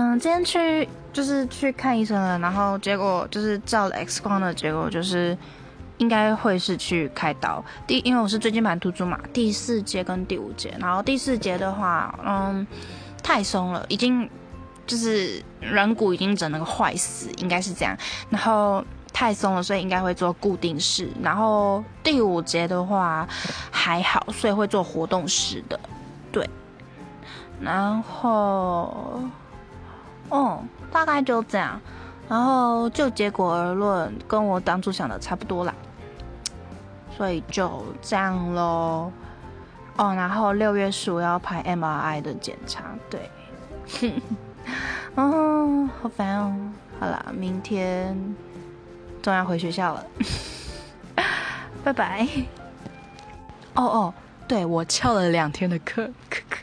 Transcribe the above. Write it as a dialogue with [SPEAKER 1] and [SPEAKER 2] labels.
[SPEAKER 1] 嗯，今天去就是去看医生了，然后结果就是照了 X 光的结果就是应该会是去开刀。第，因为我是椎间盘突出嘛，第四节跟第五节，然后第四节的话，嗯，太松了，已经就是软骨已经整了个坏死，应该是这样。然后太松了，所以应该会做固定式。然后第五节的话还好，所以会做活动式的，对。然后。哦，大概就这样，然后就结果而论，跟我当初想的差不多啦，所以就这样喽。哦，然后六月十五要排 MRI 的检查，对，嗯，好烦哦。好啦，明天终于要回学校了，拜拜。哦哦，对我翘了两天的课，可可。